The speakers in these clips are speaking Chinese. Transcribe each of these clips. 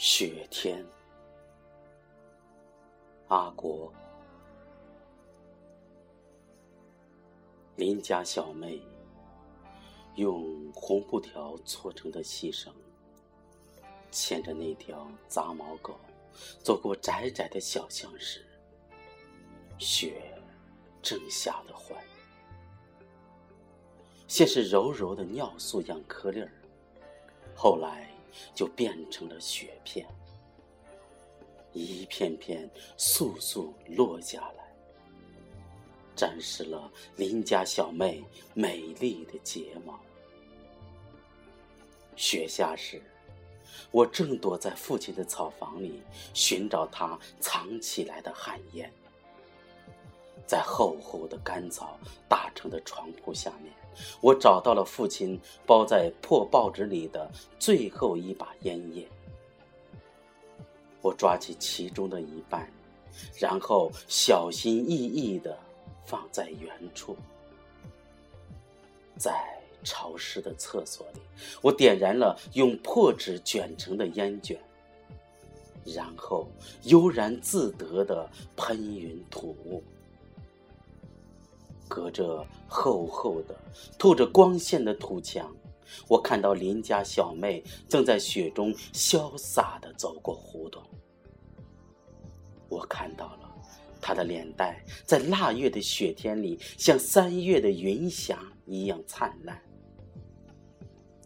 雪天，阿国，邻家小妹用红布条搓成的细绳，牵着那条杂毛狗，走过窄窄的小巷时，雪正下得欢。先是柔柔的尿素样颗粒儿，后来就变成了雪片，一片片簌簌落下来，沾湿了邻家小妹美丽的睫毛。雪下时，我正躲在父亲的草房里寻找他藏起来的旱烟，在厚厚的干草搭成的床铺下面。我找到了父亲包在破报纸里的最后一把烟叶，我抓起其中的一半，然后小心翼翼地放在原处。在潮湿的厕所里，我点燃了用破纸卷成的烟卷，然后悠然自得地喷云吐雾。隔着厚厚的、透着光线的土墙，我看到邻家小妹正在雪中潇洒地走过胡同。我看到了她的脸蛋在腊月的雪天里，像三月的云霞一样灿烂。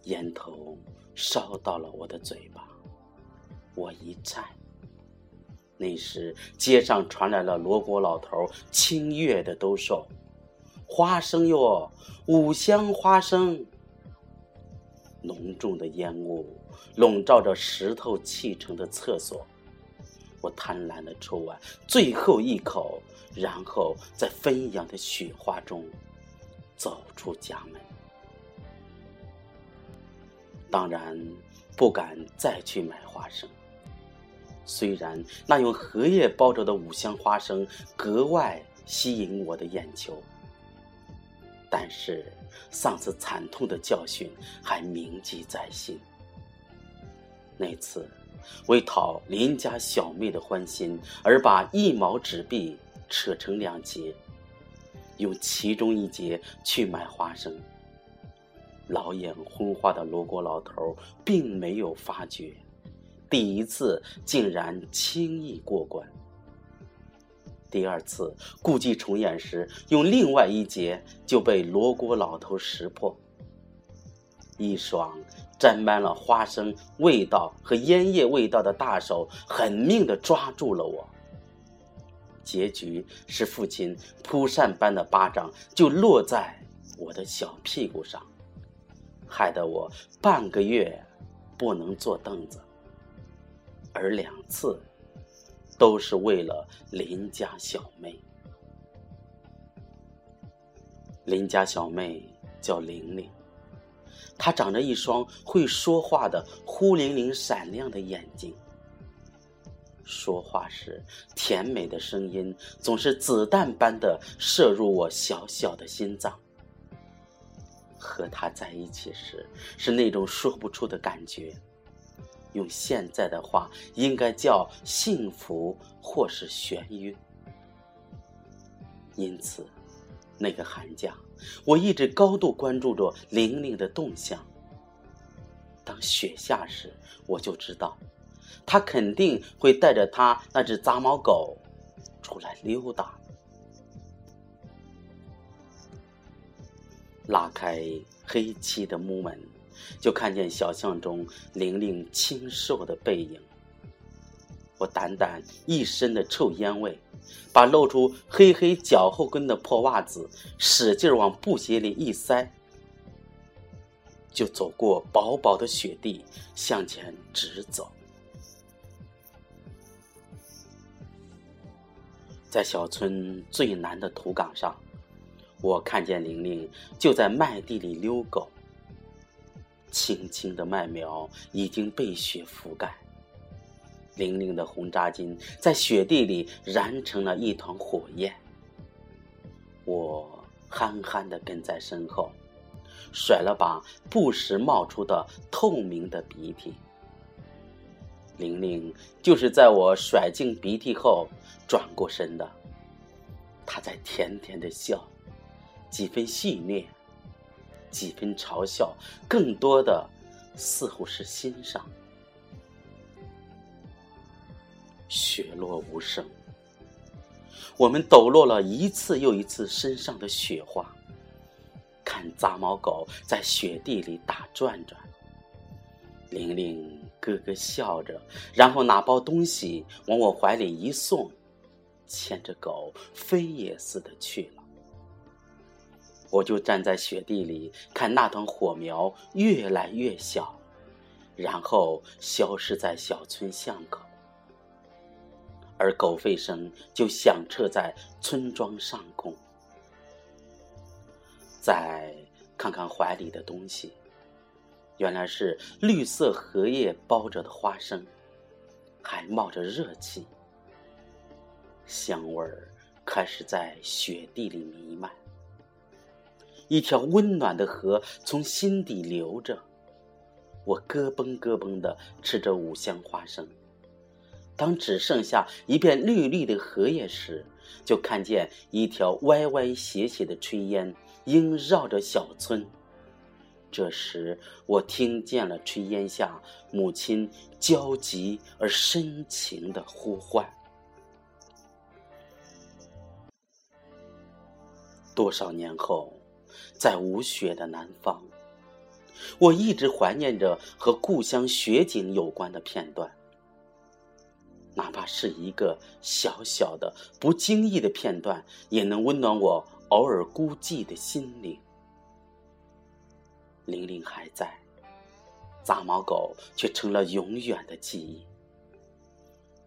烟头烧到了我的嘴巴，我一颤。那时街上传来了罗锅老头清越的兜售。花生哟，五香花生。浓重的烟雾笼罩着石头砌成的厕所，我贪婪的抽完最后一口，然后在纷扬的雪花中走出家门。当然不敢再去买花生，虽然那用荷叶包着的五香花生格外吸引我的眼球。但是，上次惨痛的教训还铭记在心。那次，为讨邻家小妹的欢心，而把一毛纸币扯成两截，用其中一截去买花生。老眼昏花的罗锅老头并没有发觉，第一次竟然轻易过关。第二次故伎重演时，用另外一节就被罗锅老头识破。一双沾满了花生味道和烟叶味道的大手狠命地抓住了我。结局是父亲扑扇般的巴掌就落在我的小屁股上，害得我半个月不能坐凳子，而两次。都是为了邻家小妹。邻家小妹叫玲玲，她长着一双会说话的忽灵灵闪亮的眼睛。说话时，甜美的声音总是子弹般的射入我小小的心脏。和她在一起时，是那种说不出的感觉。用现在的话，应该叫幸福或是眩晕。因此，那个寒假，我一直高度关注着玲玲的动向。当雪下时，我就知道，她肯定会带着她那只杂毛狗出来溜达。拉开黑漆的木门。就看见小巷中玲玲清瘦的背影。我掸掸一身的臭烟味，把露出黑黑脚后跟的破袜子使劲往布鞋里一塞，就走过薄薄的雪地，向前直走。在小村最南的土岗上，我看见玲玲就在麦地里遛狗。青青的麦苗已经被雪覆盖，玲玲的红扎巾在雪地里燃成了一团火焰。我憨憨地跟在身后，甩了把不时冒出的透明的鼻涕。玲玲就是在我甩净鼻涕后转过身的，她在甜甜的笑，几分戏谑，几分嘲笑，更多的似乎是欣赏。雪落无声，我们抖落了一次又一次身上的雪花，看杂毛狗在雪地里打转转。玲玲咯咯笑着，然后拿包东西往我怀里一送，牵着狗飞也似的去了。我就站在雪地里看那团火苗越来越小，然后消失在小村巷口。而狗吠声就响彻在村庄上空。再看看怀里的东西，原来是绿色荷叶包着的花生，还冒着热气，香味儿开始在雪地里弥漫。一条温暖的河从心底流着，我咯嘣咯嘣的吃着五香花生。当只剩下一片绿绿的荷叶时，就看见一条歪歪斜斜的炊烟萦绕着小村。这时，我听见了炊烟下母亲焦急而深情的呼唤。多少年后，在无雪的南方，我一直怀念着和故乡雪景有关的片段。哪怕是一个小小的、不经意的片段，也能温暖我偶尔孤寂的心灵。玲玲还在，杂毛狗却成了永远的记忆。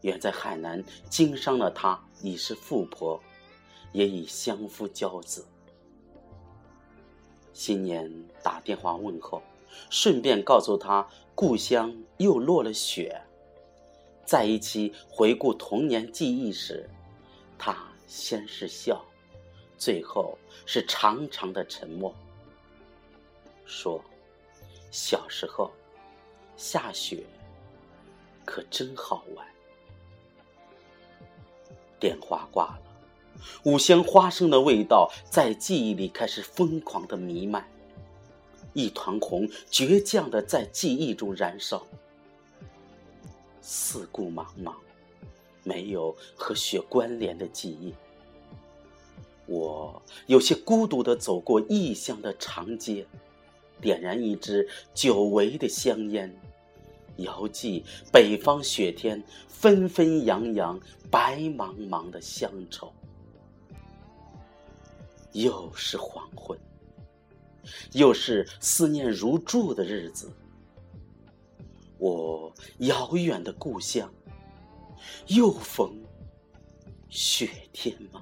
远在海南经商的她已是富婆，也已相夫教子。新年打电话问候，顺便告诉他故乡又落了雪。在一起回顾童年记忆时，他先是笑，最后是长长的沉默，说：“小时候下雪可真好玩。”电话挂了，五香花生的味道在记忆里开始疯狂的弥漫，一团红倔强的在记忆中燃烧。四顾茫茫，没有和雪关联的记忆。我有些孤独的走过异乡的长街，点燃一支久违的香烟，遥寄北方雪天纷纷扬扬、白茫茫的乡愁。又是黄昏，又是思念如注的日子。我遥远的故乡，又逢雪天吗？